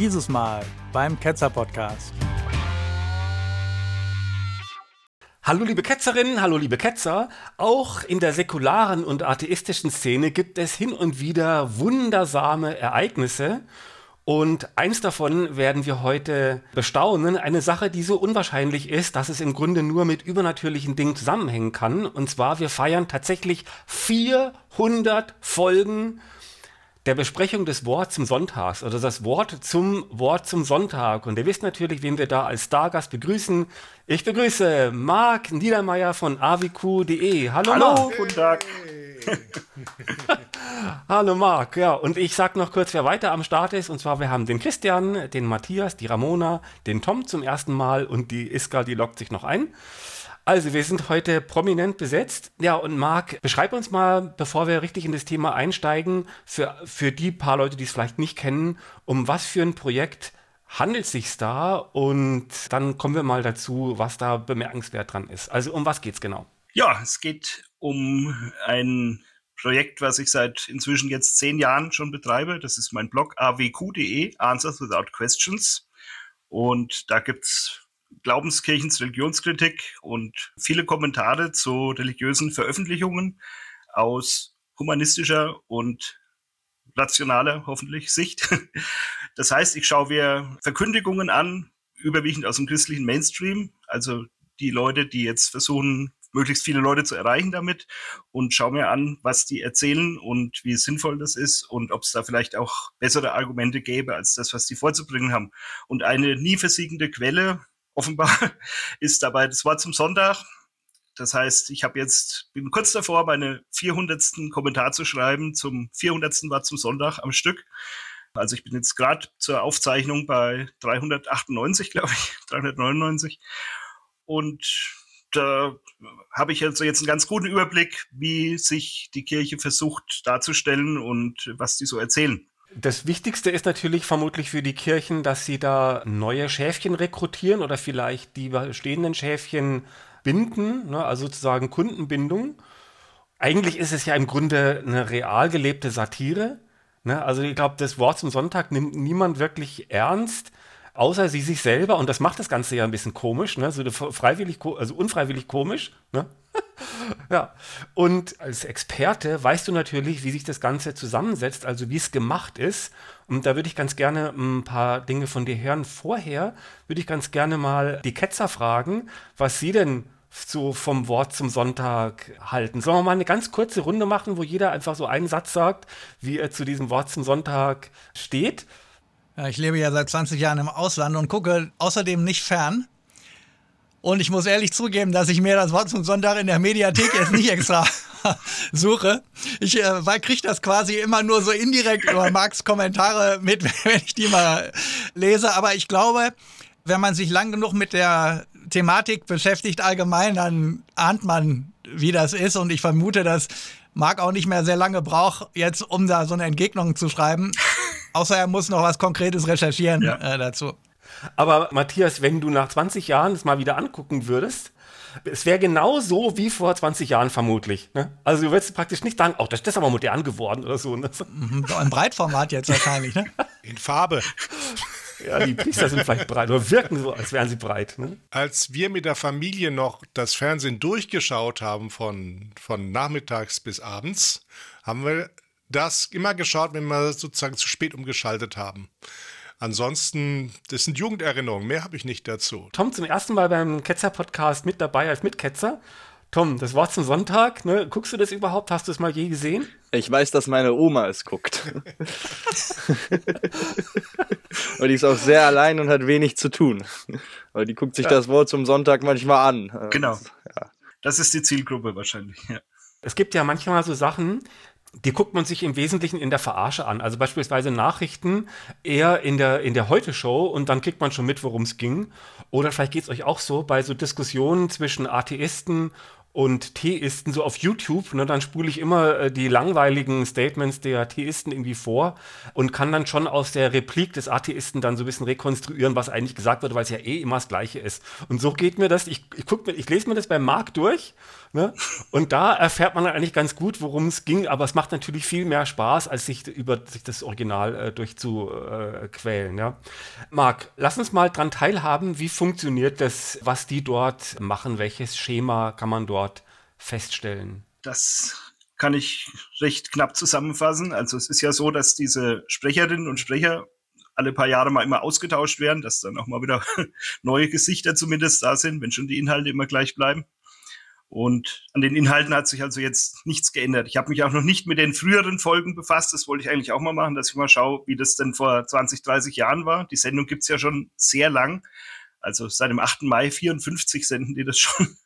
Dieses Mal beim Ketzer Podcast. Hallo liebe Ketzerinnen, hallo liebe Ketzer. Auch in der säkularen und atheistischen Szene gibt es hin und wieder wundersame Ereignisse. Und eins davon werden wir heute bestaunen. Eine Sache, die so unwahrscheinlich ist, dass es im Grunde nur mit übernatürlichen Dingen zusammenhängen kann. Und zwar, wir feiern tatsächlich 400 Folgen der Besprechung des Wortes zum Sonntag, oder das Wort zum Wort zum Sonntag. Und ihr wisst natürlich, wen wir da als Stargast begrüßen. Ich begrüße Marc Niedermeyer von aviq.de. Hallo, Hallo Marc. guten Tag. Hallo Marc, ja, und ich sag noch kurz, wer weiter am Start ist. Und zwar, wir haben den Christian, den Matthias, die Ramona, den Tom zum ersten Mal und die Iska, die lockt sich noch ein. Also, wir sind heute prominent besetzt. Ja, und Marc, beschreib uns mal, bevor wir richtig in das Thema einsteigen, für, für die paar Leute, die es vielleicht nicht kennen, um was für ein Projekt handelt es sich da? Und dann kommen wir mal dazu, was da bemerkenswert dran ist. Also, um was geht es genau? Ja, es geht um ein Projekt, was ich seit inzwischen jetzt zehn Jahren schon betreibe. Das ist mein Blog awq.de, Answers Without Questions. Und da gibt es Glaubenskirchens Religionskritik und viele Kommentare zu religiösen Veröffentlichungen aus humanistischer und rationaler, hoffentlich, Sicht. Das heißt, ich schaue mir Verkündigungen an, überwiegend aus dem christlichen Mainstream, also die Leute, die jetzt versuchen, möglichst viele Leute zu erreichen damit und schaue mir an, was die erzählen und wie sinnvoll das ist und ob es da vielleicht auch bessere Argumente gäbe als das, was die vorzubringen haben. Und eine nie versiegende Quelle offenbar ist dabei das Wort zum Sonntag. Das heißt, ich habe jetzt, bin kurz davor, meine 400. Kommentar zu schreiben zum 400. Wort zum Sonntag am Stück. Also ich bin jetzt gerade zur Aufzeichnung bei 398, glaube ich, 399. Und da habe ich also jetzt einen ganz guten Überblick, wie sich die Kirche versucht darzustellen und was die so erzählen. Das Wichtigste ist natürlich vermutlich für die Kirchen, dass sie da neue Schäfchen rekrutieren oder vielleicht die bestehenden Schäfchen binden, ne, also sozusagen Kundenbindung. Eigentlich ist es ja im Grunde eine real gelebte Satire. Ne? Also ich glaube, das Wort zum Sonntag nimmt niemand wirklich ernst außer sie sich selber, und das macht das Ganze ja ein bisschen komisch, ne? so freiwillig, also unfreiwillig komisch. Ne? Ja. Und als Experte weißt du natürlich, wie sich das Ganze zusammensetzt, also wie es gemacht ist. Und da würde ich ganz gerne ein paar Dinge von dir hören. Vorher würde ich ganz gerne mal die Ketzer fragen, was sie denn so vom Wort zum Sonntag halten. Sollen wir mal eine ganz kurze Runde machen, wo jeder einfach so einen Satz sagt, wie er zu diesem Wort zum Sonntag steht? Ja, ich lebe ja seit 20 Jahren im Ausland und gucke außerdem nicht fern. Und ich muss ehrlich zugeben, dass ich mir das Wort zum Sonntag in der Mediathek jetzt nicht extra suche. Ich äh, kriege das quasi immer nur so indirekt über Marks Kommentare mit, wenn ich die mal lese. Aber ich glaube, wenn man sich lang genug mit der Thematik beschäftigt allgemein, dann ahnt man, wie das ist. Und ich vermute, dass Marc auch nicht mehr sehr lange braucht, jetzt um da so eine Entgegnung zu schreiben. Außer er muss noch was Konkretes recherchieren ja. äh, dazu. Aber Matthias, wenn du nach 20 Jahren es mal wieder angucken würdest, es wäre genau so wie vor 20 Jahren vermutlich. Ne? Also du würdest praktisch nicht sagen, oh, das ist aber modern geworden oder so. Ne? Mhm, Im Breitformat jetzt wahrscheinlich, ne? In Farbe. Ja, die Priester sind vielleicht breit oder wirken so, als wären sie breit. Ne? Als wir mit der Familie noch das Fernsehen durchgeschaut haben, von, von nachmittags bis abends, haben wir das immer geschaut, wenn wir sozusagen zu spät umgeschaltet haben. Ansonsten, das sind Jugenderinnerungen, mehr habe ich nicht dazu. Tom, zum ersten Mal beim Ketzer-Podcast mit dabei als Mitketzer. Tom, das Wort zum Sonntag, ne? guckst du das überhaupt? Hast du es mal je gesehen? Ich weiß, dass meine Oma es guckt. und die ist auch sehr allein und hat wenig zu tun. Weil die guckt sich ja. das Wort zum Sonntag manchmal an. Genau. Ja. Das ist die Zielgruppe wahrscheinlich. Ja. Es gibt ja manchmal so Sachen, die guckt man sich im Wesentlichen in der Verarsche an. Also beispielsweise Nachrichten eher in der, in der Heute-Show und dann kriegt man schon mit, worum es ging. Oder vielleicht geht es euch auch so bei so Diskussionen zwischen Atheisten und Theisten so auf YouTube, ne, dann spule ich immer äh, die langweiligen Statements der Theisten irgendwie vor und kann dann schon aus der Replik des Atheisten dann so ein bisschen rekonstruieren, was eigentlich gesagt wird, weil es ja eh immer das Gleiche ist. Und so geht mir das, ich, ich, guck mir, ich lese mir das beim Markt durch ne, und da erfährt man dann eigentlich ganz gut, worum es ging, aber es macht natürlich viel mehr Spaß, als sich über sich das Original äh, durchzuquälen. Äh, ja. Marc, lass uns mal dran teilhaben, wie funktioniert das, was die dort machen, welches Schema kann man dort feststellen? Das kann ich recht knapp zusammenfassen. Also es ist ja so, dass diese Sprecherinnen und Sprecher alle paar Jahre mal immer ausgetauscht werden, dass dann auch mal wieder neue Gesichter zumindest da sind, wenn schon die Inhalte immer gleich bleiben. Und an den Inhalten hat sich also jetzt nichts geändert. Ich habe mich auch noch nicht mit den früheren Folgen befasst. Das wollte ich eigentlich auch mal machen, dass ich mal schaue, wie das denn vor 20, 30 Jahren war. Die Sendung gibt es ja schon sehr lang. Also seit dem 8. Mai 54 senden die das schon.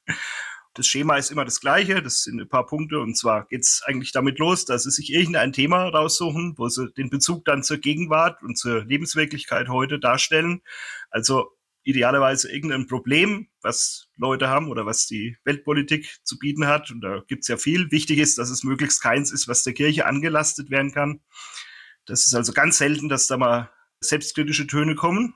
Das Schema ist immer das gleiche, das sind ein paar Punkte. Und zwar geht es eigentlich damit los, dass sie sich irgendein Thema raussuchen, wo sie den Bezug dann zur Gegenwart und zur Lebenswirklichkeit heute darstellen. Also idealerweise irgendein Problem, was Leute haben oder was die Weltpolitik zu bieten hat. Und da gibt es ja viel. Wichtig ist, dass es möglichst keins ist, was der Kirche angelastet werden kann. Das ist also ganz selten, dass da mal selbstkritische Töne kommen.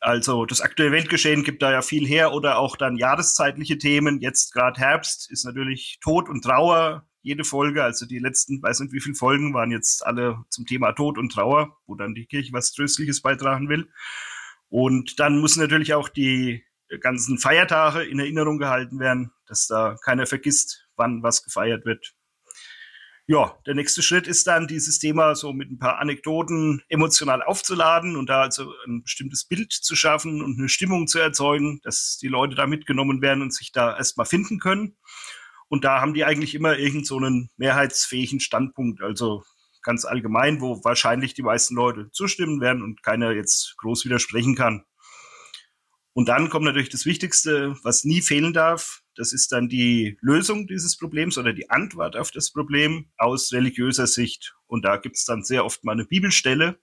Also das aktuelle Weltgeschehen gibt da ja viel her oder auch dann jahreszeitliche Themen. Jetzt gerade Herbst ist natürlich Tod und Trauer jede Folge. Also die letzten, weiß nicht wie viele Folgen waren jetzt alle zum Thema Tod und Trauer, wo dann die Kirche was Tröstliches beitragen will. Und dann müssen natürlich auch die ganzen Feiertage in Erinnerung gehalten werden, dass da keiner vergisst, wann was gefeiert wird ja, der nächste Schritt ist dann, dieses Thema so mit ein paar Anekdoten emotional aufzuladen und da also ein bestimmtes Bild zu schaffen und eine Stimmung zu erzeugen, dass die Leute da mitgenommen werden und sich da erstmal finden können. Und da haben die eigentlich immer irgend so einen mehrheitsfähigen Standpunkt, also ganz allgemein, wo wahrscheinlich die meisten Leute zustimmen werden und keiner jetzt groß widersprechen kann. Und dann kommt natürlich das Wichtigste, was nie fehlen darf. Das ist dann die Lösung dieses Problems oder die Antwort auf das Problem aus religiöser Sicht. Und da gibt es dann sehr oft mal eine Bibelstelle.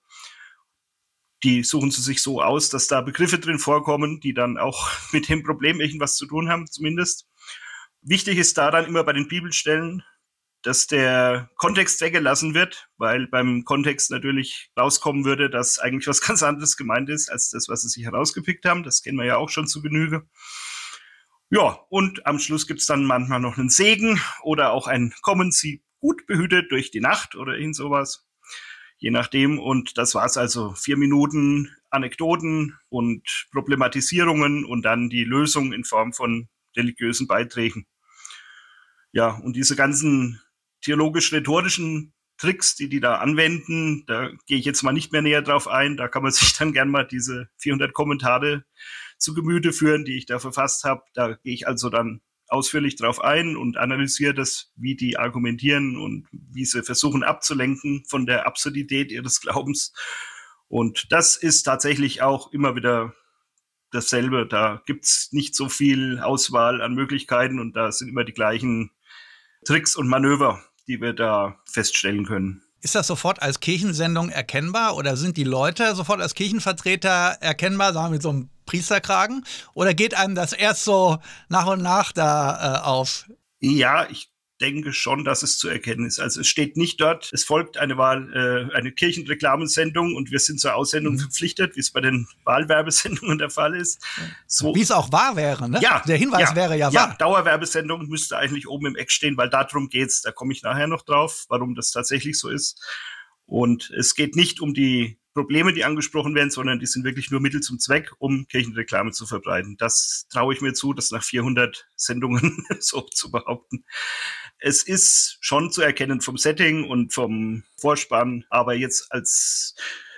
Die suchen sie sich so aus, dass da Begriffe drin vorkommen, die dann auch mit dem Problem irgendwas zu tun haben, zumindest. Wichtig ist da dann immer bei den Bibelstellen, dass der Kontext weggelassen wird, weil beim Kontext natürlich rauskommen würde, dass eigentlich was ganz anderes gemeint ist, als das, was sie sich herausgepickt haben. Das kennen wir ja auch schon zu Genüge. Ja, und am Schluss gibt's dann manchmal noch einen Segen oder auch ein Kommen Sie gut behütet durch die Nacht oder irgend sowas. Je nachdem. Und das war's also. Vier Minuten Anekdoten und Problematisierungen und dann die Lösung in Form von religiösen Beiträgen. Ja, und diese ganzen theologisch-rhetorischen Tricks, die die da anwenden, da gehe ich jetzt mal nicht mehr näher drauf ein. Da kann man sich dann gern mal diese 400 Kommentare zu Gemüte führen, die ich da verfasst habe. Da gehe ich also dann ausführlich drauf ein und analysiere das, wie die argumentieren und wie sie versuchen abzulenken von der Absurdität ihres Glaubens. Und das ist tatsächlich auch immer wieder dasselbe. Da gibt's nicht so viel Auswahl an Möglichkeiten und da sind immer die gleichen Tricks und Manöver, die wir da feststellen können. Ist das sofort als Kirchensendung erkennbar oder sind die Leute sofort als Kirchenvertreter erkennbar, sagen wir mit so einem Priesterkragen? Oder geht einem das erst so nach und nach da äh, auf? Ja, ich denke schon, dass es zu erkennen ist. Also es steht nicht dort, es folgt eine Wahl, äh, eine Kirchenreklamensendung und wir sind zur Aussendung mhm. verpflichtet, wie es bei den Wahlwerbesendungen der Fall ist. So, wie es auch wahr wäre, ne? Ja. Der Hinweis ja, wäre ja, ja wahr. Dauerwerbesendung müsste eigentlich oben im Eck stehen, weil darum geht's. Da komme ich nachher noch drauf, warum das tatsächlich so ist. Und es geht nicht um die Probleme, die angesprochen werden, sondern die sind wirklich nur Mittel zum Zweck, um Kirchenreklame zu verbreiten. Das traue ich mir zu, das nach 400 Sendungen so zu behaupten. Es ist schon zu erkennen vom Setting und vom Vorspann, aber jetzt als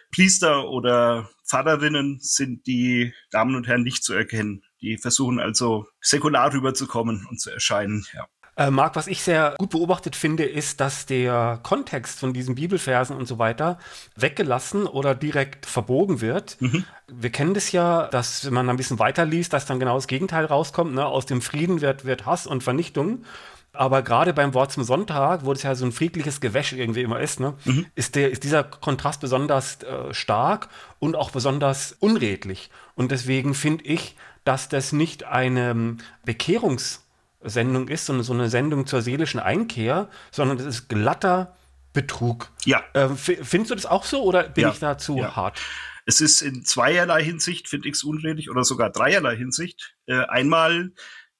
Priester oder Pfarrerinnen sind die Damen und Herren nicht zu erkennen. Die versuchen also säkular rüberzukommen und zu erscheinen, ja. Äh, Marc, was ich sehr gut beobachtet finde, ist, dass der Kontext von diesen Bibelversen und so weiter weggelassen oder direkt verbogen wird. Mhm. Wir kennen das ja, dass wenn man ein bisschen weiterliest, dass dann genau das Gegenteil rauskommt. Ne? Aus dem Frieden wird, wird Hass und Vernichtung. Aber gerade beim Wort zum Sonntag, wo das ja so ein friedliches Gewäsch irgendwie immer ist, ne, mhm. ist, der, ist dieser Kontrast besonders äh, stark und auch besonders unredlich. Und deswegen finde ich, dass das nicht eine Bekehrungs- Sendung ist, sondern so eine Sendung zur seelischen Einkehr, sondern das ist glatter Betrug. Ja. Ähm, findest du das auch so oder bin ja. ich da zu ja. hart? Es ist in zweierlei Hinsicht, finde ich es unredlich, oder sogar dreierlei Hinsicht. Äh, einmal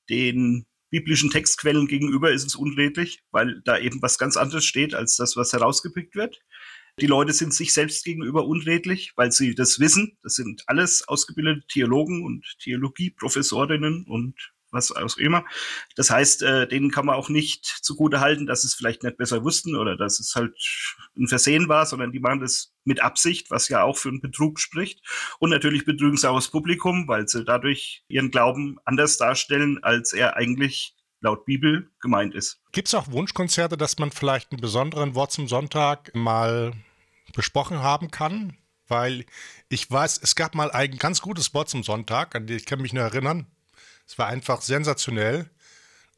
den biblischen Textquellen gegenüber ist es unredlich, weil da eben was ganz anderes steht als das, was herausgepickt wird. Die Leute sind sich selbst gegenüber unredlich, weil sie das wissen. Das sind alles ausgebildete Theologen und Theologieprofessorinnen und was auch immer. Das heißt, äh, denen kann man auch nicht zugute halten, dass es vielleicht nicht besser wussten oder dass es halt ein Versehen war, sondern die machen das mit Absicht, was ja auch für einen Betrug spricht. Und natürlich betrügen sie auch das Publikum, weil sie dadurch ihren Glauben anders darstellen, als er eigentlich laut Bibel gemeint ist. Gibt es auch Wunschkonzerte, dass man vielleicht einen besonderen Wort zum Sonntag mal besprochen haben kann? Weil ich weiß, es gab mal ein ganz gutes Wort zum Sonntag, an den ich kann mich nur erinnern. Es war einfach sensationell.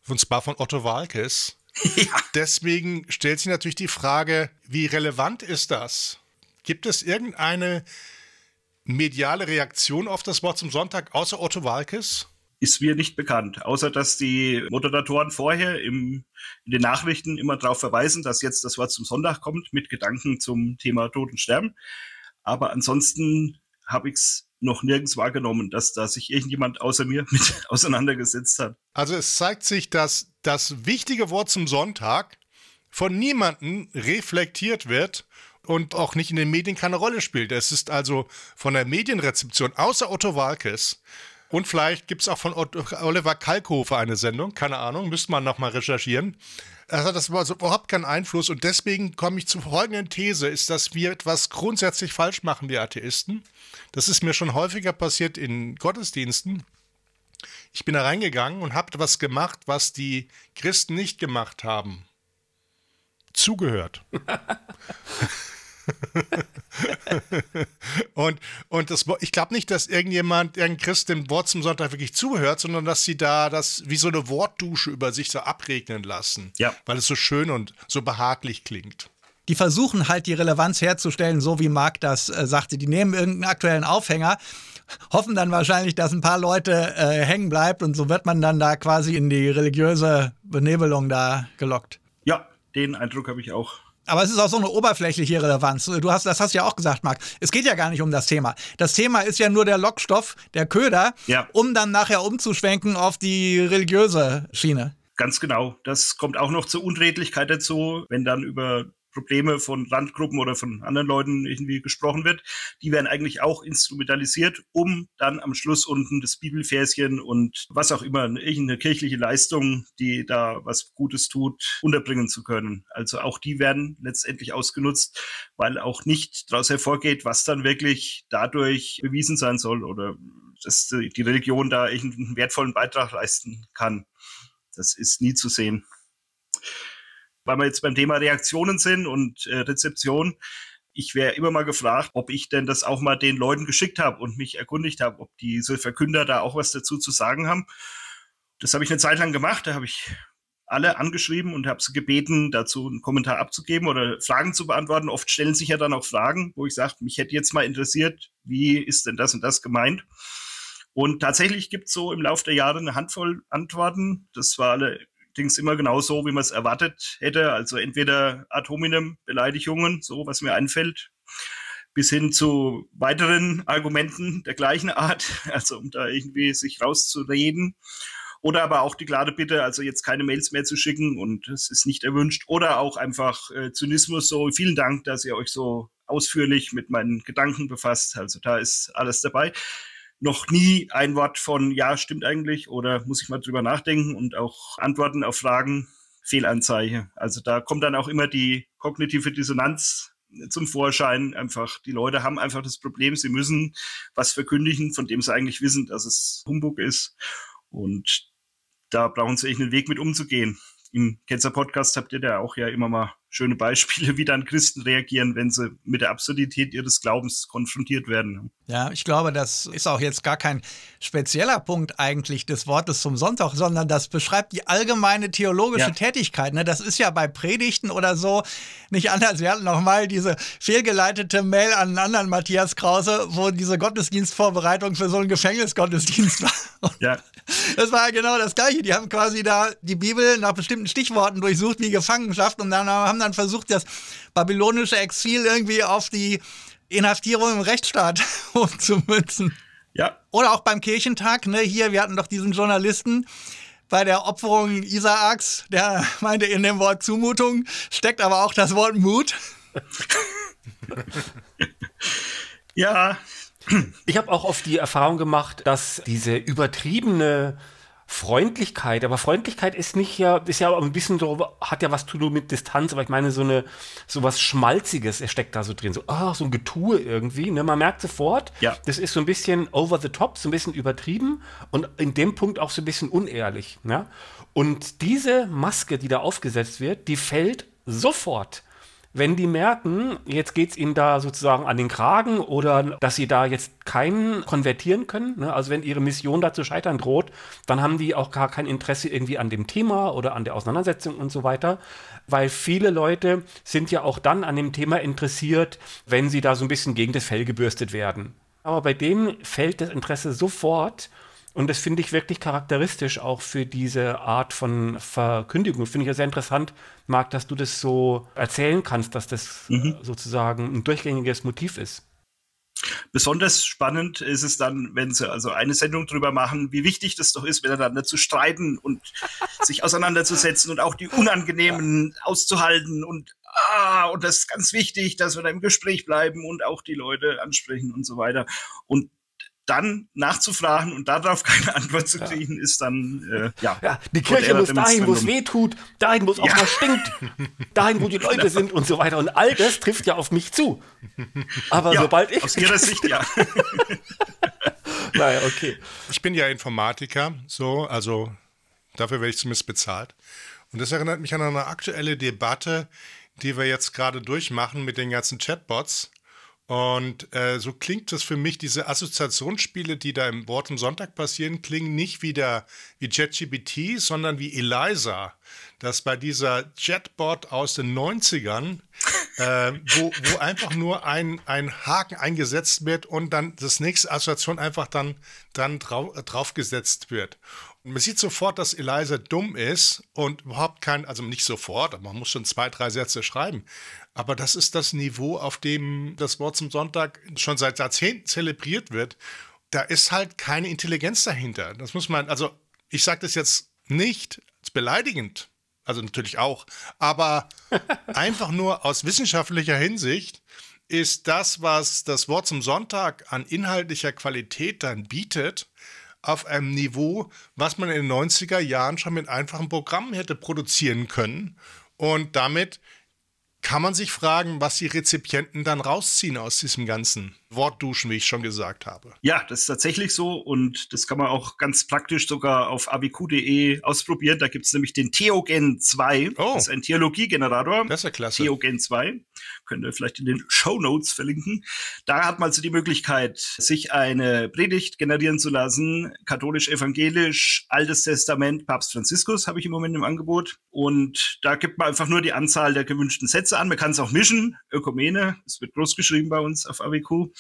Und zwar von Otto Walkes. Ja. Deswegen stellt sich natürlich die Frage, wie relevant ist das? Gibt es irgendeine mediale Reaktion auf das Wort zum Sonntag außer Otto Walkes? Ist mir nicht bekannt, außer dass die Moderatoren vorher im, in den Nachrichten immer darauf verweisen, dass jetzt das Wort zum Sonntag kommt mit Gedanken zum Thema Tod und Sterben. Aber ansonsten habe ich es noch nirgends wahrgenommen, dass da sich irgendjemand außer mir mit auseinandergesetzt hat. Also es zeigt sich, dass das wichtige Wort zum Sonntag von niemandem reflektiert wird und auch nicht in den Medien keine Rolle spielt. Es ist also von der Medienrezeption außer Otto Walkes und vielleicht gibt es auch von Oliver Kalkofer eine Sendung, keine Ahnung, müsste man nochmal recherchieren. Also das war also überhaupt keinen Einfluss und deswegen komme ich zur folgenden These, ist, dass wir etwas grundsätzlich falsch machen, wir Atheisten. Das ist mir schon häufiger passiert in Gottesdiensten. Ich bin da reingegangen und habe was gemacht, was die Christen nicht gemacht haben. Zugehört. und und das, ich glaube nicht, dass irgendjemand, irgendein Christ dem Wort zum Sonntag wirklich zuhört, sondern dass sie da das wie so eine Wortdusche über sich so abregnen lassen. Ja. Weil es so schön und so behaglich klingt. Die versuchen halt die Relevanz herzustellen, so wie Marc das äh, sagte. Die nehmen irgendeinen aktuellen Aufhänger, hoffen dann wahrscheinlich, dass ein paar Leute äh, hängen bleibt und so wird man dann da quasi in die religiöse Benebelung da gelockt. Ja, den Eindruck habe ich auch. Aber es ist auch so eine oberflächliche Relevanz. Du hast, das hast du ja auch gesagt, Marc. Es geht ja gar nicht um das Thema. Das Thema ist ja nur der Lockstoff, der Köder, ja. um dann nachher umzuschwenken auf die religiöse Schiene. Ganz genau. Das kommt auch noch zur Unredlichkeit dazu, wenn dann über Probleme von Randgruppen oder von anderen Leuten irgendwie gesprochen wird, die werden eigentlich auch instrumentalisiert, um dann am Schluss unten das Bibelverschen und was auch immer, irgendeine kirchliche Leistung, die da was Gutes tut, unterbringen zu können. Also auch die werden letztendlich ausgenutzt, weil auch nicht daraus hervorgeht, was dann wirklich dadurch bewiesen sein soll oder dass die Religion da irgendeinen wertvollen Beitrag leisten kann. Das ist nie zu sehen weil wir jetzt beim Thema Reaktionen sind und äh, Rezeption. Ich wäre immer mal gefragt, ob ich denn das auch mal den Leuten geschickt habe und mich erkundigt habe, ob diese Verkünder da auch was dazu zu sagen haben. Das habe ich eine Zeit lang gemacht. Da habe ich alle angeschrieben und habe sie gebeten, dazu einen Kommentar abzugeben oder Fragen zu beantworten. Oft stellen sich ja dann auch Fragen, wo ich sage, mich hätte jetzt mal interessiert, wie ist denn das und das gemeint? Und tatsächlich gibt es so im Laufe der Jahre eine Handvoll Antworten. Das war alle allerdings immer genau so, wie man es erwartet hätte. Also entweder ad hominem Beleidigungen, so was mir einfällt, bis hin zu weiteren Argumenten der gleichen Art, also um da irgendwie sich rauszureden. Oder aber auch die klare Bitte, also jetzt keine Mails mehr zu schicken und es ist nicht erwünscht. Oder auch einfach äh, Zynismus, so vielen Dank, dass ihr euch so ausführlich mit meinen Gedanken befasst. Also da ist alles dabei noch nie ein Wort von ja, stimmt eigentlich oder muss ich mal drüber nachdenken und auch Antworten auf Fragen, Fehlanzeige. Also da kommt dann auch immer die kognitive Dissonanz zum Vorschein. Einfach, die Leute haben einfach das Problem, sie müssen was verkündigen, von dem sie eigentlich wissen, dass es Humbug ist. Und da brauchen sie echt einen Weg mit umzugehen. Im Ketzer Podcast habt ihr da auch ja immer mal schöne Beispiele, wie dann Christen reagieren, wenn sie mit der Absurdität ihres Glaubens konfrontiert werden. Ja, ich glaube, das ist auch jetzt gar kein spezieller Punkt eigentlich des Wortes zum Sonntag, sondern das beschreibt die allgemeine theologische ja. Tätigkeit. Ne? Das ist ja bei Predigten oder so nicht anders. Wir hatten noch mal diese fehlgeleitete Mail an einen anderen Matthias Krause, wo diese Gottesdienstvorbereitung für so einen Gefängnisgottesdienst war. ja. Das war genau das Gleiche. Die haben quasi da die Bibel nach bestimmten Stichworten durchsucht, wie Gefangenschaft, und dann haben dann versucht, das babylonische Exil irgendwie auf die Inhaftierung im Rechtsstaat umzumünzen. Ja. Oder auch beim Kirchentag, ne, hier, wir hatten doch diesen Journalisten bei der Opferung Isaaks, der meinte, in dem Wort Zumutung steckt aber auch das Wort Mut. ja. Ich habe auch oft die Erfahrung gemacht, dass diese übertriebene Freundlichkeit, aber Freundlichkeit ist nicht ja, ist ja ein bisschen so, hat ja was zu tun mit Distanz, aber ich meine so eine, so was Schmalziges steckt da so drin, so, oh, so ein Getue irgendwie, ne, man merkt sofort, ja. das ist so ein bisschen over the top, so ein bisschen übertrieben und in dem Punkt auch so ein bisschen unehrlich, ne, und diese Maske, die da aufgesetzt wird, die fällt sofort wenn die merken, jetzt geht es ihnen da sozusagen an den Kragen oder dass sie da jetzt keinen konvertieren können, ne? also wenn ihre Mission da zu scheitern droht, dann haben die auch gar kein Interesse irgendwie an dem Thema oder an der Auseinandersetzung und so weiter, weil viele Leute sind ja auch dann an dem Thema interessiert, wenn sie da so ein bisschen gegen das Fell gebürstet werden. Aber bei denen fällt das Interesse sofort und das finde ich wirklich charakteristisch auch für diese Art von Verkündigung. Finde ich ja sehr interessant, Marc, dass du das so erzählen kannst, dass das mhm. sozusagen ein durchgängiges Motiv ist. Besonders spannend ist es dann, wenn sie also eine Sendung darüber machen, wie wichtig das doch ist, miteinander zu streiten und sich auseinanderzusetzen und auch die Unangenehmen auszuhalten und ah, und das ist ganz wichtig, dass wir da im Gespräch bleiben und auch die Leute ansprechen und so weiter. Und dann nachzufragen und darauf keine Antwort zu kriegen, ja. ist dann, äh, ja. ja. Die Kirche muss dahin, wo es weh tut, dahin, wo es auch ja. mal stinkt, dahin, wo die Leute sind und so weiter. Und all das trifft ja auf mich zu. Aber ja, sobald ich. Aus Ihrer Sicht, ja. naja, okay. Ich bin ja Informatiker, so, also dafür werde ich zumindest bezahlt. Und das erinnert mich an eine aktuelle Debatte, die wir jetzt gerade durchmachen mit den ganzen Chatbots und äh, so klingt das für mich, diese Assoziationsspiele, die da im Wort zum Sonntag passieren, klingen nicht wieder wie JetGPT, sondern wie Eliza. Das bei dieser Chatbot aus den 90ern, äh, wo, wo einfach nur ein, ein Haken eingesetzt wird und dann das nächste Assoziation einfach dann, dann drau draufgesetzt wird. Und man sieht sofort, dass Eliza dumm ist und überhaupt kein, also nicht sofort, aber man muss schon zwei, drei Sätze schreiben. Aber das ist das Niveau, auf dem das Wort zum Sonntag schon seit Jahrzehnten zelebriert wird. Da ist halt keine Intelligenz dahinter. Das muss man, also ich sage das jetzt nicht beleidigend, also natürlich auch, aber einfach nur aus wissenschaftlicher Hinsicht ist das, was das Wort zum Sonntag an inhaltlicher Qualität dann bietet, auf einem Niveau, was man in den 90er Jahren schon mit einfachen Programmen hätte produzieren können und damit kann man sich fragen, was die Rezipienten dann rausziehen aus diesem ganzen Wortduschen, wie ich schon gesagt habe. Ja, das ist tatsächlich so und das kann man auch ganz praktisch sogar auf abq.de ausprobieren. Da gibt es nämlich den Theogen 2. Oh. Das ist ein Theologiegenerator. Das ist ja klasse. Theogen 2. Könnt ihr vielleicht in den Show Notes verlinken. Da hat man so die Möglichkeit, sich eine Predigt generieren zu lassen. Katholisch-evangelisch, Altes Testament, Papst Franziskus habe ich im Moment im Angebot. Und da gibt man einfach nur die Anzahl der gewünschten Sätze an. Man kann es auch mischen. Ökumene, es wird groß geschrieben bei uns auf AWQ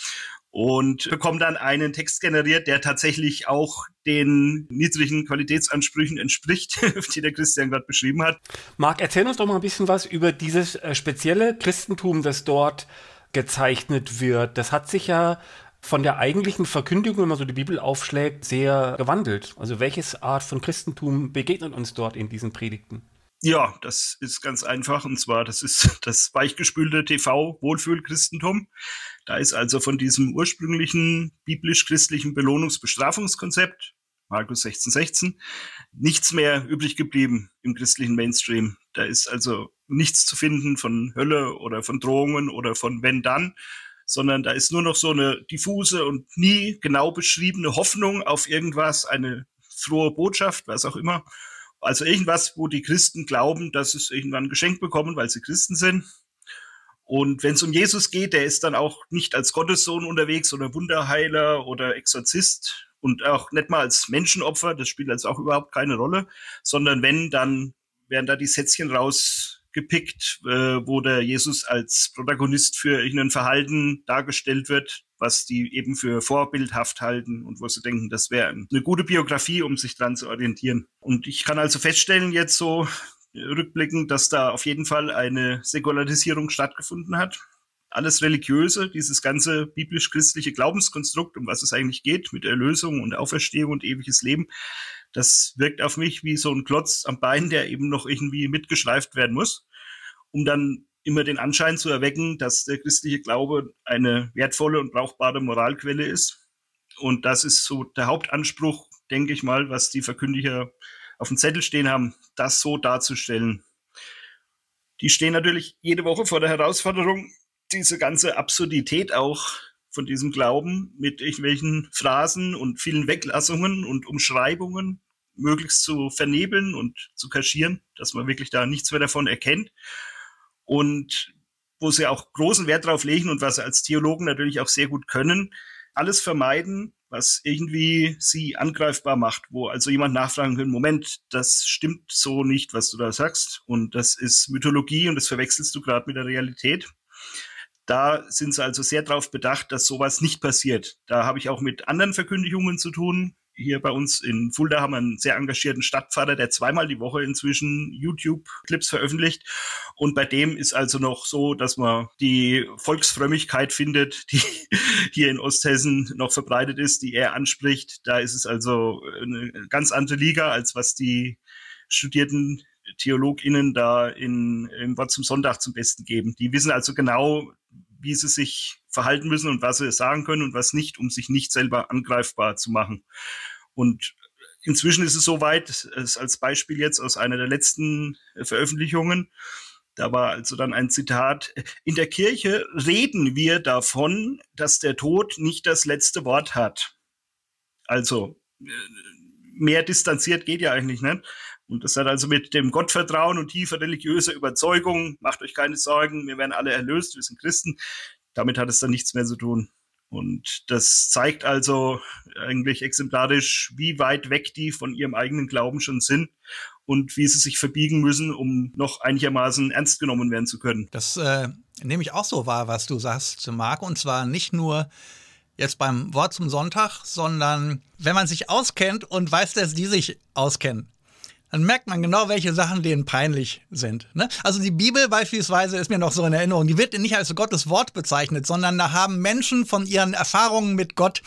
und bekomme dann einen Text generiert, der tatsächlich auch den niedrigen Qualitätsansprüchen entspricht, die der Christian gerade beschrieben hat. Marc, erzähl uns doch mal ein bisschen was über dieses äh, spezielle Christentum, das dort gezeichnet wird. Das hat sich ja von der eigentlichen Verkündigung, wenn man so die Bibel aufschlägt, sehr gewandelt. Also welches Art von Christentum begegnet uns dort in diesen Predigten? Ja, das ist ganz einfach. Und zwar, das ist das weichgespülte TV-Wohlfühl-Christentum. Da ist also von diesem ursprünglichen biblisch-christlichen Belohnungsbestrafungskonzept, Markus 16, 16, nichts mehr übrig geblieben im christlichen Mainstream. Da ist also nichts zu finden von Hölle oder von Drohungen oder von wenn dann, sondern da ist nur noch so eine diffuse und nie genau beschriebene Hoffnung auf irgendwas, eine frohe Botschaft, was auch immer. Also irgendwas, wo die Christen glauben, dass es irgendwann geschenkt bekommen, weil sie Christen sind. Und wenn es um Jesus geht, der ist dann auch nicht als Gottessohn unterwegs oder Wunderheiler oder Exorzist und auch nicht mal als Menschenopfer, das spielt also auch überhaupt keine Rolle, sondern wenn, dann werden da die Sätzchen rausgepickt, äh, wo der Jesus als Protagonist für irgendein Verhalten dargestellt wird, was die eben für vorbildhaft halten und wo sie denken, das wäre eine gute Biografie, um sich dran zu orientieren. Und ich kann also feststellen jetzt so rückblickend, dass da auf jeden Fall eine Säkularisierung stattgefunden hat alles Religiöse, dieses ganze biblisch-christliche Glaubenskonstrukt, um was es eigentlich geht, mit Erlösung und Auferstehung und ewiges Leben, das wirkt auf mich wie so ein Klotz am Bein, der eben noch irgendwie mitgeschleift werden muss, um dann immer den Anschein zu erwecken, dass der christliche Glaube eine wertvolle und brauchbare Moralquelle ist. Und das ist so der Hauptanspruch, denke ich mal, was die Verkündiger auf dem Zettel stehen haben, das so darzustellen. Die stehen natürlich jede Woche vor der Herausforderung, diese ganze Absurdität auch von diesem Glauben mit irgendwelchen Phrasen und vielen Weglassungen und Umschreibungen möglichst zu vernebeln und zu kaschieren, dass man wirklich da nichts mehr davon erkennt. Und wo sie auch großen Wert drauf legen und was sie als Theologen natürlich auch sehr gut können, alles vermeiden, was irgendwie sie angreifbar macht, wo also jemand nachfragen kann, Moment, das stimmt so nicht, was du da sagst. Und das ist Mythologie und das verwechselst du gerade mit der Realität. Da sind sie also sehr darauf bedacht, dass sowas nicht passiert. Da habe ich auch mit anderen Verkündigungen zu tun. Hier bei uns in Fulda haben wir einen sehr engagierten Stadtpfarrer, der zweimal die Woche inzwischen YouTube-Clips veröffentlicht. Und bei dem ist also noch so, dass man die Volksfrömmigkeit findet, die hier in Osthessen noch verbreitet ist, die er anspricht. Da ist es also eine ganz andere Liga, als was die studierten TheologInnen da in, im Wort zum Sonntag zum Besten geben. Die wissen also genau, wie sie sich verhalten müssen und was sie sagen können und was nicht, um sich nicht selber angreifbar zu machen. Und inzwischen ist es soweit, es als Beispiel jetzt aus einer der letzten Veröffentlichungen, da war also dann ein Zitat, in der Kirche reden wir davon, dass der Tod nicht das letzte Wort hat. Also mehr distanziert geht ja eigentlich nicht. Und das hat also mit dem Gottvertrauen und tiefer religiöser Überzeugung, macht euch keine Sorgen, wir werden alle erlöst, wir sind Christen, damit hat es dann nichts mehr zu tun. Und das zeigt also eigentlich exemplarisch, wie weit weg die von ihrem eigenen Glauben schon sind und wie sie sich verbiegen müssen, um noch einigermaßen ernst genommen werden zu können. Das äh, nehme ich auch so wahr, was du sagst, Marc. Und zwar nicht nur jetzt beim Wort zum Sonntag, sondern wenn man sich auskennt und weiß, dass die sich auskennen dann merkt man genau, welche Sachen denen peinlich sind. Ne? Also die Bibel beispielsweise ist mir noch so in Erinnerung, die wird nicht als Gottes Wort bezeichnet, sondern da haben Menschen von ihren Erfahrungen mit Gott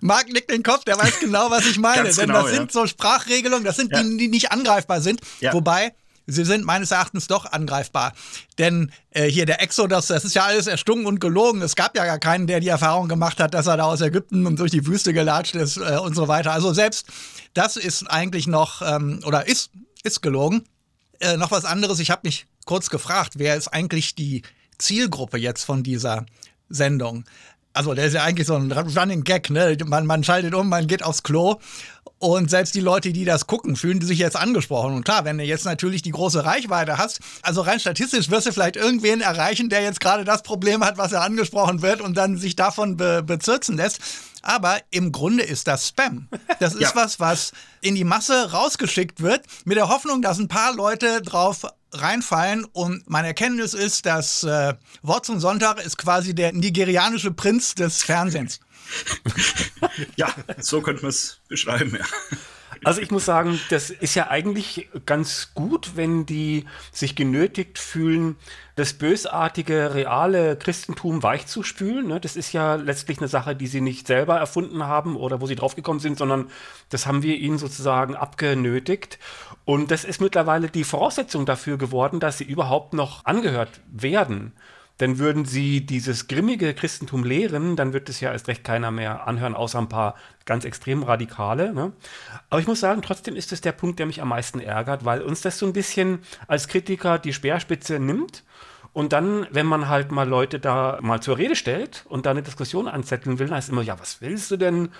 Marc nickt den Kopf, der weiß genau, was ich meine. Denn genau, das ja. sind so Sprachregelungen, das sind ja. die, die nicht angreifbar sind. Ja. Wobei, sie sind meines Erachtens doch angreifbar. Denn äh, hier der Exodus, das ist ja alles erstunken und gelogen. Es gab ja gar keinen, der die Erfahrung gemacht hat, dass er da aus Ägypten und durch die Wüste gelatscht ist äh, und so weiter. Also selbst das ist eigentlich noch, ähm, oder ist, ist gelogen. Äh, noch was anderes, ich habe mich kurz gefragt, wer ist eigentlich die Zielgruppe jetzt von dieser Sendung? Also der ist ja eigentlich so ein Running Gag, ne? Man, man schaltet um, man geht aufs Klo und selbst die Leute, die das gucken, fühlen sich jetzt angesprochen. Und klar, wenn du jetzt natürlich die große Reichweite hast, also rein statistisch wirst du vielleicht irgendwen erreichen, der jetzt gerade das Problem hat, was er angesprochen wird und dann sich davon be bezirzen lässt. Aber im Grunde ist das Spam. Das ist ja. was, was in die Masse rausgeschickt wird, mit der Hoffnung, dass ein paar Leute drauf reinfallen. Und meine Erkenntnis ist, das äh, Wort zum Sonntag ist quasi der nigerianische Prinz des Fernsehens. ja, so könnte man es beschreiben, ja. Also ich muss sagen, das ist ja eigentlich ganz gut, wenn die sich genötigt fühlen, das bösartige, reale Christentum weichzuspülen. Ne? Das ist ja letztlich eine Sache, die sie nicht selber erfunden haben oder wo sie draufgekommen sind, sondern das haben wir ihnen sozusagen abgenötigt. Und das ist mittlerweile die Voraussetzung dafür geworden, dass sie überhaupt noch angehört werden. Denn würden sie dieses grimmige Christentum lehren, dann wird es ja erst recht keiner mehr anhören, außer ein paar ganz extrem Radikale. Ne? Aber ich muss sagen, trotzdem ist es der Punkt, der mich am meisten ärgert, weil uns das so ein bisschen als Kritiker die Speerspitze nimmt. Und dann, wenn man halt mal Leute da mal zur Rede stellt und da eine Diskussion anzetteln will, dann ist immer, ja, was willst du denn?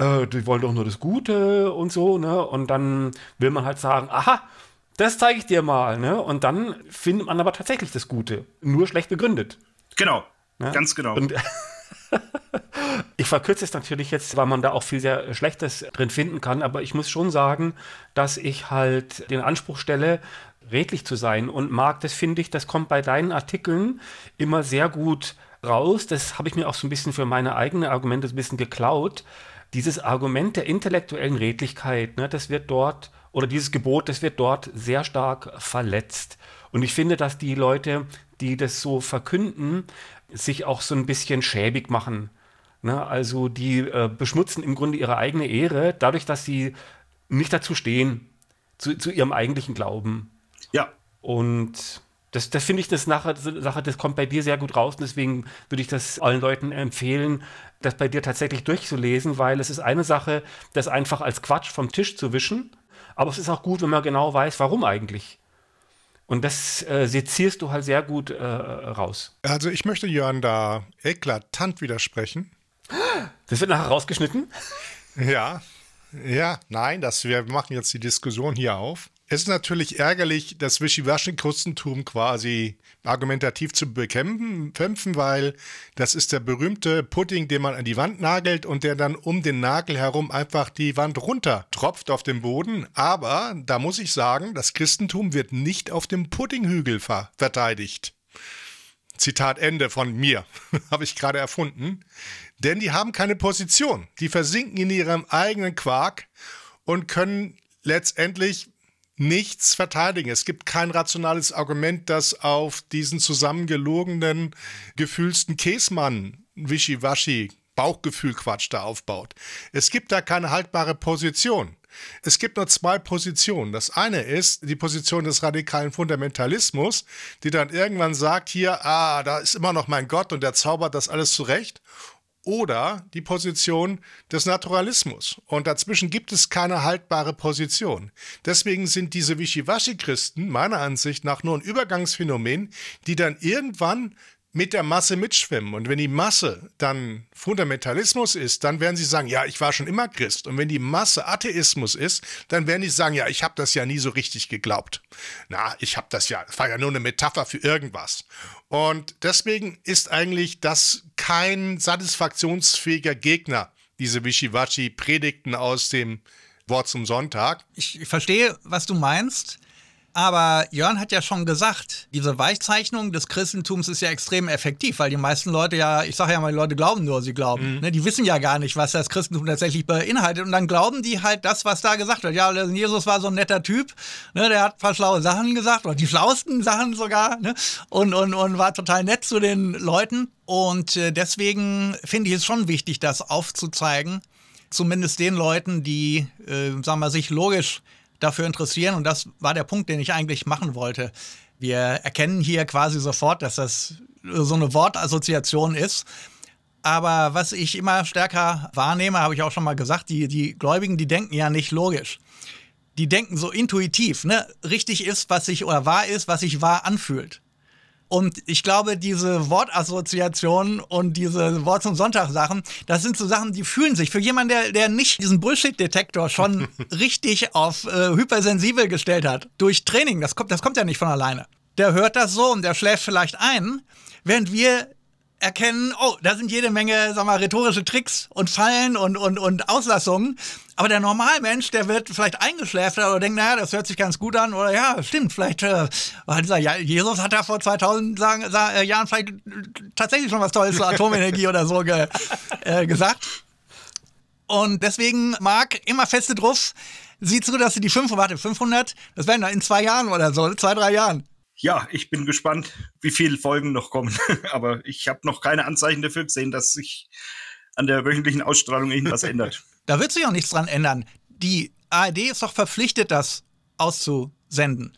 äh, die wollen doch nur das Gute und so, ne? Und dann will man halt sagen, aha, das zeige ich dir mal, ne? Und dann findet man aber tatsächlich das Gute, nur schlecht begründet. Genau, Ne? ganz genau. Und ich verkürze es natürlich jetzt, weil man da auch viel sehr Schlechtes drin finden kann, aber ich muss schon sagen, dass ich halt den Anspruch stelle, redlich zu sein. Und Marc, das finde ich, das kommt bei deinen Artikeln immer sehr gut raus. Das habe ich mir auch so ein bisschen für meine eigenen Argumente ein bisschen geklaut. Dieses Argument der intellektuellen Redlichkeit, ne, das wird dort, oder dieses Gebot, das wird dort sehr stark verletzt. Und ich finde, dass die Leute, die das so verkünden, sich auch so ein bisschen schäbig machen. Ne? Also die äh, beschmutzen im Grunde ihre eigene Ehre, dadurch, dass sie nicht dazu stehen, zu, zu ihrem eigentlichen Glauben. ja, Und das, das finde ich das nachher, Sache, das kommt bei dir sehr gut raus. Und deswegen würde ich das allen Leuten empfehlen, das bei dir tatsächlich durchzulesen, weil es ist eine Sache, das einfach als Quatsch vom Tisch zu wischen. Aber es ist auch gut, wenn man genau weiß, warum eigentlich. Und das äh, sezierst du halt sehr gut äh, raus. Also ich möchte Jörn da eklatant widersprechen. Das wird nachher rausgeschnitten. Ja, ja, nein, das, wir machen jetzt die Diskussion hier auf. Es ist natürlich ärgerlich, das Wischiwaschi-Christentum quasi argumentativ zu bekämpfen, kämpfen, weil das ist der berühmte Pudding, den man an die Wand nagelt und der dann um den Nagel herum einfach die Wand runter tropft auf den Boden. Aber da muss ich sagen, das Christentum wird nicht auf dem Puddinghügel ver verteidigt. Zitat Ende von mir, habe ich gerade erfunden. Denn die haben keine Position. Die versinken in ihrem eigenen Quark und können letztendlich nichts verteidigen. Es gibt kein rationales Argument, das auf diesen zusammengelogenen, gefühlsten Käsmann, Wischiwaschi, Bauchgefühl-Quatsch da aufbaut. Es gibt da keine haltbare Position. Es gibt nur zwei Positionen. Das eine ist die Position des radikalen Fundamentalismus, die dann irgendwann sagt, hier, ah, da ist immer noch mein Gott und der zaubert das alles zurecht. Oder die Position des Naturalismus. Und dazwischen gibt es keine haltbare Position. Deswegen sind diese Wischiwaschi-Christen meiner Ansicht nach nur ein Übergangsphänomen, die dann irgendwann mit der Masse mitschwimmen. Und wenn die Masse dann Fundamentalismus ist, dann werden sie sagen, ja, ich war schon immer Christ. Und wenn die Masse Atheismus ist, dann werden die sagen, ja, ich habe das ja nie so richtig geglaubt. Na, ich habe das ja, das war ja nur eine Metapher für irgendwas. Und deswegen ist eigentlich das kein satisfaktionsfähiger Gegner, diese Wischiwaschi-Predigten aus dem Wort zum Sonntag. Ich verstehe, was du meinst. Aber Jörn hat ja schon gesagt, diese Weichzeichnung des Christentums ist ja extrem effektiv, weil die meisten Leute ja, ich sage ja mal, die Leute glauben nur, sie glauben. Ne, die wissen ja gar nicht, was das Christentum tatsächlich beinhaltet. Und dann glauben die halt das, was da gesagt wird. Ja, Jesus war so ein netter Typ, ne, der hat ein paar schlaue Sachen gesagt, oder die schlauesten Sachen sogar, ne, und, und, und war total nett zu den Leuten. Und äh, deswegen finde ich es schon wichtig, das aufzuzeigen. Zumindest den Leuten, die, äh, sagen wir, sich logisch dafür interessieren. Und das war der Punkt, den ich eigentlich machen wollte. Wir erkennen hier quasi sofort, dass das so eine Wortassoziation ist. Aber was ich immer stärker wahrnehme, habe ich auch schon mal gesagt, die, die Gläubigen, die denken ja nicht logisch. Die denken so intuitiv, ne? Richtig ist, was sich oder wahr ist, was sich wahr anfühlt. Und ich glaube, diese Wortassoziationen und diese Wort zum Sonntag Sachen, das sind so Sachen, die fühlen sich für jemanden, der, der nicht diesen Bullshit-Detektor schon richtig auf äh, hypersensibel gestellt hat, durch Training, das kommt, das kommt ja nicht von alleine. Der hört das so und der schläft vielleicht ein, während wir erkennen, oh, da sind jede Menge, sag mal, rhetorische Tricks und Fallen und, und, und Auslassungen. Aber der Normalmensch, der wird vielleicht eingeschläfert oder denkt, naja, das hört sich ganz gut an. Oder ja, stimmt, vielleicht, äh, Jesus hat ja vor 2000 sagen, äh, Jahren vielleicht tatsächlich schon was Tolles zur Atomenergie oder so ge, äh, gesagt. Und deswegen, Marc, immer feste drauf. Sieh zu, dass du die 500, warte, 500, das werden in zwei Jahren oder so, zwei, drei Jahren. Ja, ich bin gespannt, wie viele Folgen noch kommen. Aber ich habe noch keine Anzeichen dafür gesehen, dass sich an der wöchentlichen Ausstrahlung irgendwas ändert. Da wird sich auch nichts dran ändern. Die ARD ist doch verpflichtet, das auszusenden.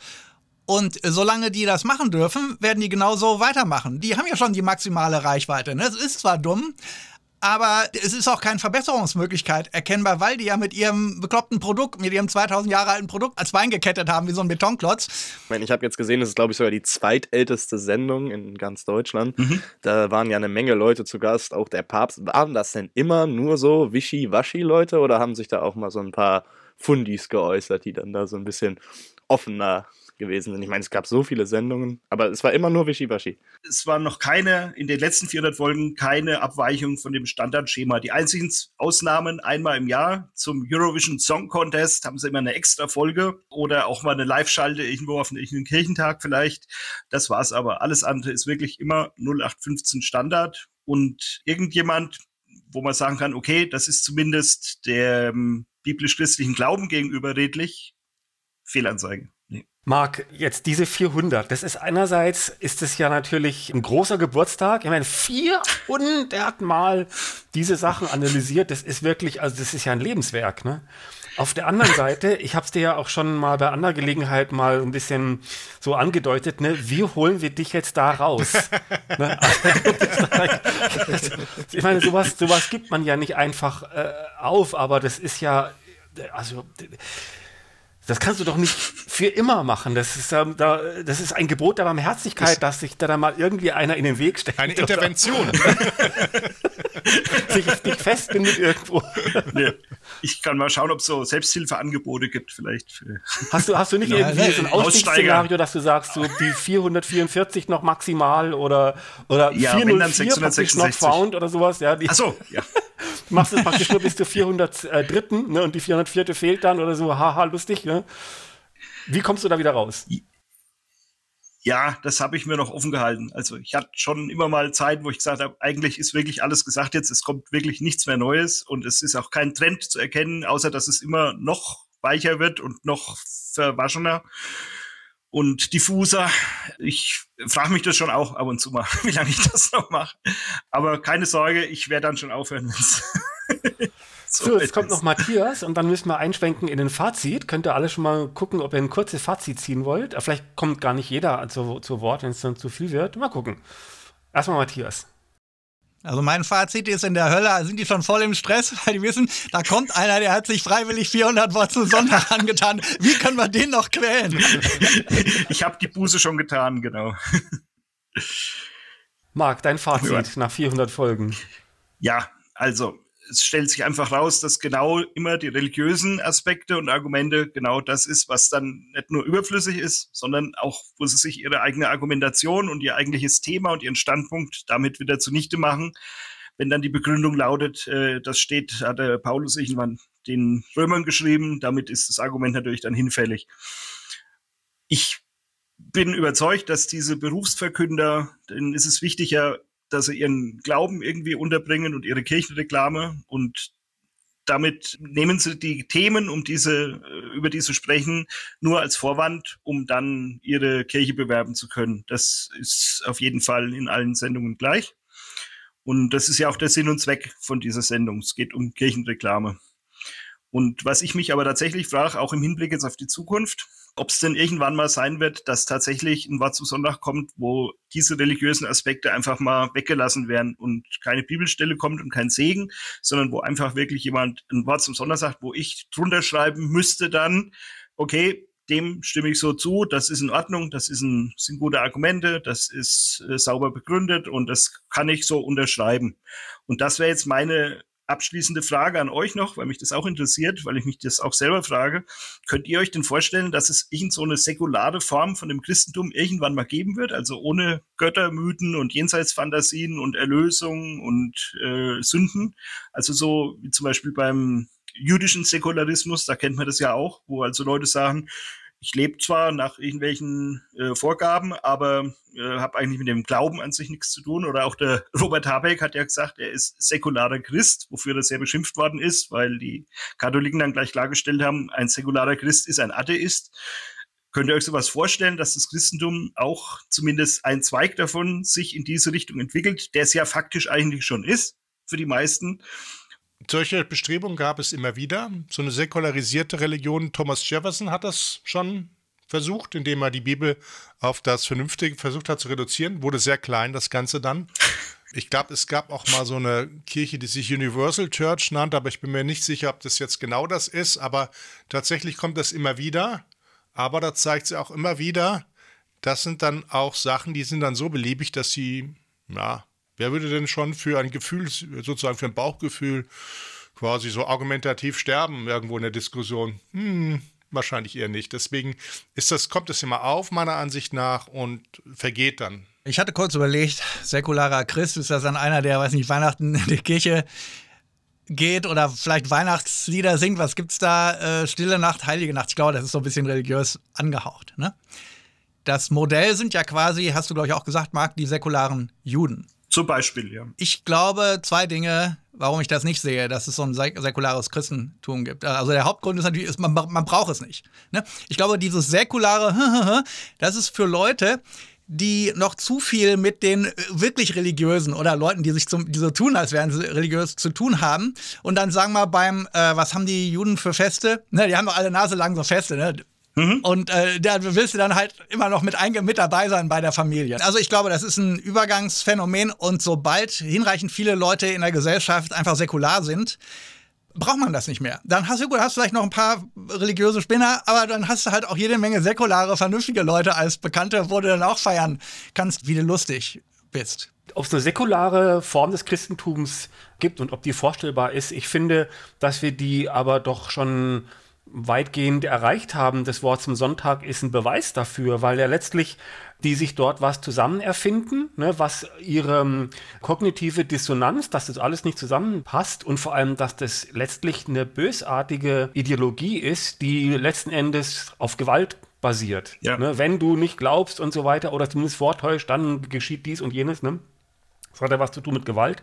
Und solange die das machen dürfen, werden die genauso weitermachen. Die haben ja schon die maximale Reichweite. Ne? Es ist zwar dumm, aber es ist auch keine Verbesserungsmöglichkeit erkennbar, weil die ja mit ihrem bekloppten Produkt, mit ihrem 2000 Jahre alten Produkt als Wein gekettet haben, wie so ein Betonklotz. Ich meine, ich habe jetzt gesehen, das ist, glaube ich, sogar die zweitälteste Sendung in ganz Deutschland. Mhm. Da waren ja eine Menge Leute zu Gast, auch der Papst. Waren das denn immer nur so Wischi-Waschi-Leute oder haben sich da auch mal so ein paar Fundis geäußert, die dann da so ein bisschen offener gewesen sind? Ich meine, es gab so viele Sendungen, aber es war immer nur Wischi-Waschi. Es war noch keine, in den letzten 400 Folgen, keine Abweichung von dem Standardschema. Die einzigen Ausnahmen einmal im Jahr zum Eurovision Song Contest haben sie immer eine extra Folge oder auch mal eine Live-Schalte irgendwo auf einen Kirchentag vielleicht. Das war's aber. Alles andere ist wirklich immer 0815 Standard und irgendjemand, wo man sagen kann, okay, das ist zumindest dem biblisch-christlichen Glauben gegenüber redlich, Fehlanzeige. Marc, jetzt diese 400, das ist einerseits, ist es ja natürlich ein großer Geburtstag. Ich meine, 400 Mal diese Sachen analysiert, das ist wirklich, also das ist ja ein Lebenswerk, ne? Auf der anderen Seite, ich habe es dir ja auch schon mal bei anderer Gelegenheit mal ein bisschen so angedeutet, ne, wie holen wir dich jetzt da raus? ne? also, ich meine, sowas, sowas gibt man ja nicht einfach äh, auf, aber das ist ja, also das kannst du doch nicht für immer machen. Das ist, ähm, da, das ist ein Gebot der Barmherzigkeit, dass sich da dann mal irgendwie einer in den Weg stellt. Eine Intervention. sich, sich festbindet irgendwo. Nee. Ich kann mal schauen, ob es so Selbsthilfeangebote gibt, vielleicht. Für Hast du, hast du nicht Ja, irgendwie so ein Aussteiger. Ausstiegsszenario, dass du sagst, so die 444 noch maximal oder, oder Ja, wenn dann 404 praktisch not 666. found oder sowas? Ja, die, Ach so, ja. Du machst es praktisch nur bis zur 403. Ne, und die 404. fehlt dann oder so. Haha, lustig. Ne? Wie kommst du da wieder raus? Ja, das habe ich mir noch offen gehalten. Also ich hatte schon immer mal Zeiten, wo ich gesagt habe, eigentlich ist wirklich alles gesagt jetzt, es kommt wirklich nichts mehr Neues und es ist auch kein Trend zu erkennen, außer dass es immer noch weicher wird und noch verwaschener und diffuser. Ich frage mich das schon auch ab und zu mal, wie lange ich das noch mache. Aber keine Sorge, ich werde dann schon aufhören, So, jetzt kommt noch Matthias und dann müssen wir einschwenken in den Fazit. Könnt ihr alle schon mal gucken, ob ihr ein kurzes Fazit ziehen wollt. Äh, Vielleicht kommt gar nicht jeder zu, zu Wort, wenn es dann zu viel wird. Mal gucken. Erstmal Matthias. Also mein Fazit ist, in der Hölle sind die schon voll im Stress, weil die wissen, da kommt einer, der hat sich freiwillig 400 Watt zum Sonntag angetan. Wie können wir den noch quälen? Ich habe die Buße schon getan, genau. Marc, dein Fazit Ja. nach 400 Folgen. Ja, also es stellt sich einfach raus, dass genau immer die religiösen Aspekte und Argumente genau das ist, was dann nicht nur überflüssig ist, sondern auch, wo sie sich ihre eigene Argumentation und ihr eigentliches Thema und ihren Standpunkt damit wieder zunichte machen. Wenn dann die Begründung lautet, äh, das steht, hat der Paulus irgendwann den Römern geschrieben, damit ist das Argument natürlich dann hinfällig. Ich bin überzeugt, dass diese Berufsverkünder, denen ist es wichtiger, dass sie ihren Glauben irgendwie unterbringen und ihre Kirchenreklame und damit nehmen sie die Themen, um diese, äh, über die sie sprechen, nur als Vorwand, um dann ihre Kirche bewerben zu können. Das ist auf jeden Fall in allen Sendungen gleich. Und das ist ja auch der Sinn und Zweck von dieser Sendung. Es geht um Kirchenreklame. Und was ich mich aber tatsächlich frage, auch im Hinblick jetzt auf die Zukunft, ob es denn irgendwann mal sein wird, dass tatsächlich ein Wort zum Sonntag kommt, wo diese religiösen Aspekte einfach mal weggelassen werden und keine Bibelstelle kommt und kein Segen, sondern wo einfach wirklich jemand ein Wort zum Sonntag sagt, wo ich drunter schreiben müsste dann, okay, dem stimme ich so zu, das ist in Ordnung, das ist ein, sind gute Argumente, das ist äh, sauber begründet und das kann ich so unterschreiben. Und das wäre jetzt meine abschließende Frage an euch noch, weil mich das auch interessiert, weil ich mich das auch selber frage. Könnt ihr euch denn vorstellen, dass es irgend so eine säkulare Form von dem Christentum irgendwann mal geben wird? Also ohne Göttermythen und Jenseitsfantasien und Erlösung und äh, Sünden? Also so wie zum Beispiel beim jüdischen Säkularismus, da kennt man das ja auch, wo also Leute sagen, ich lebe zwar nach irgendwelchen äh, Vorgaben, aber äh, habe eigentlich mit dem Glauben an sich nichts zu tun. Oder auch der Robert Habeck hat ja gesagt, er ist säkularer Christ, wofür er sehr beschimpft worden ist, weil die Katholiken dann gleich klargestellt haben, ein säkularer Christ ist ein Atheist. Könnt ihr euch sowas vorstellen, dass das Christentum auch zumindest ein Zweig davon sich in diese Richtung entwickelt, der es ja faktisch eigentlich schon ist für die meisten? Solche Bestrebungen gab es immer wieder. So eine säkularisierte Religion, Thomas Jefferson hat das schon versucht, indem er die Bibel auf das Vernünftige versucht hat zu reduzieren. Wurde sehr klein, das Ganze dann. Ich glaube, es gab auch mal so eine Kirche, die sich Universal Church nannte, aber ich bin mir nicht sicher, ob das jetzt genau das ist. Aber tatsächlich kommt das immer wieder. Aber da zeigt sie auch immer wieder, das sind dann auch Sachen, die sind dann so beliebig, dass sie, ja, wer würde denn schon für ein Gefühl, sozusagen für ein Bauchgefühl, quasi so argumentativ sterben irgendwo in der Diskussion? Hm, wahrscheinlich eher nicht. Deswegen ist das, kommt es immer auf, meiner Ansicht nach, und vergeht dann. Ich hatte kurz überlegt, säkularer Christ, ist das dann einer, der, weiß nicht, Weihnachten in die Kirche geht oder vielleicht Weihnachtslieder singt? Was gibt's da? Äh, Stille Nacht, Heilige Nacht. Ich glaube, das ist so ein bisschen religiös angehaucht. Ne? Das Modell sind ja quasi, hast du, glaube ich, auch gesagt, Marc, die säkularen Juden. Zum Beispiel, ja. Ich glaube, zwei Dinge, warum ich das nicht sehe, dass es so ein säkulares Christentum gibt. Also der Hauptgrund ist natürlich, man, man braucht es nicht. Ne? Ich glaube, dieses säkulare, das ist für Leute, die noch zu viel mit den wirklich religiösen oder Leuten, die sich zum, die so tun, als wären sie religiös zu tun haben. Und dann sagen wir beim, äh, was haben die Juden für Feste? Ne, die haben doch alle Nase lang so Feste, ne? Mhm. Und äh, da willst du dann halt immer noch mit, mit dabei sein bei der Familie. Also ich glaube, das ist ein Übergangsphänomen und sobald hinreichend viele Leute in der Gesellschaft einfach säkular sind, braucht man das nicht mehr. Dann hast du gut, hast vielleicht noch ein paar religiöse Spinner, aber dann hast du halt auch jede Menge säkulare, vernünftige Leute als Bekannte, wo du dann auch feiern kannst, wie du lustig bist. Ob es eine säkulare Form des Christentums gibt und ob die vorstellbar ist, ich finde, dass wir die aber doch schon weitgehend erreicht haben. Das Wort zum Sonntag ist ein Beweis dafür, weil ja letztlich die sich dort was zusammen erfinden, ne, was ihre ähm, kognitive Dissonanz, dass das alles nicht zusammenpasst und vor allem, dass das letztlich eine bösartige Ideologie ist, die letzten Endes auf Gewalt basiert. Ja. Ne, wenn du nicht glaubst und so weiter oder zumindest vortäuscht, dann geschieht dies und jenes. Ne? Das hat ja was zu tun mit Gewalt.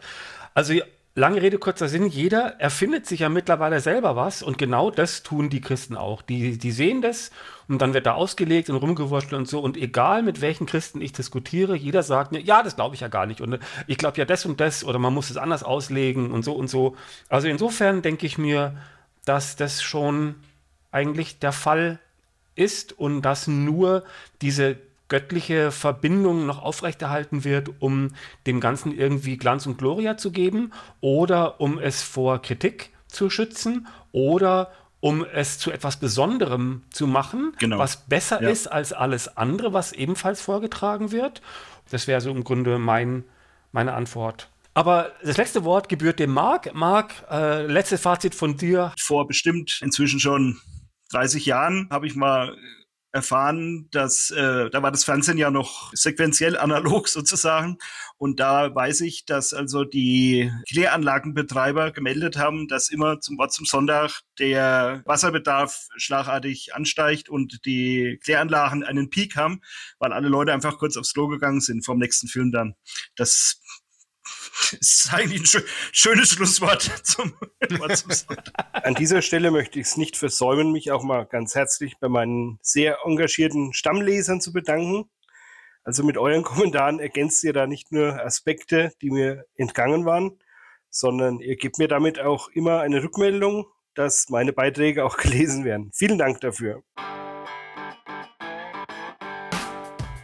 Also Lange Rede, kurzer Sinn, jeder erfindet sich ja mittlerweile selber was und genau das tun die Christen auch. Die, die sehen das und dann wird da ausgelegt und rumgewurschtelt und so und egal mit welchen Christen ich diskutiere, jeder sagt mir, ja, das glaube ich ja gar nicht und äh, ich glaube ja das und das oder man muss es anders auslegen und so und so. Also insofern denke ich mir, dass das schon eigentlich der Fall ist und dass nur diese göttliche Verbindung noch aufrechterhalten wird, um dem Ganzen irgendwie Glanz und Gloria zu geben oder um es vor Kritik zu schützen oder um es zu etwas Besonderem zu machen, genau. was besser ja. ist als alles andere, was ebenfalls vorgetragen wird. Das wäre so im Grunde mein, meine Antwort. Aber das letzte Wort gebührt dem Marc. Marc, äh, letztes Fazit von dir. Vor bestimmt inzwischen schon 30 Jahren habe ich mal erfahren, dass äh, da war das Fernsehen ja noch sequenziell analog sozusagen und da weiß ich, dass also die Kläranlagenbetreiber gemeldet haben, dass immer zum Wort zum Sonntag der Wasserbedarf schlagartig ansteigt und die Kläranlagen einen Peak haben, weil alle Leute einfach kurz aufs Klo gegangen sind vom nächsten Film dann. Das ist eigentlich ein schönes Schlusswort zum, zum An dieser Stelle möchte ich es nicht versäumen, mich auch mal ganz herzlich bei meinen sehr engagierten Stammlesern zu bedanken. Also mit euren Kommentaren ergänzt ihr da nicht nur Aspekte, die mir entgangen waren, sondern ihr gebt mir damit auch immer eine Rückmeldung, dass meine Beiträge auch gelesen werden. Vielen Dank dafür.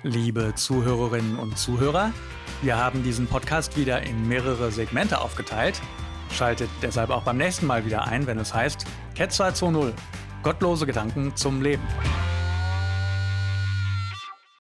Liebe Zuhörerinnen und Zuhörer, wir haben diesen Podcast wieder in mehrere Segmente aufgeteilt. Schaltet deshalb auch beim nächsten Mal wieder ein, wenn es heißt Ketzer 2.0. Gottlose Gedanken zum Leben.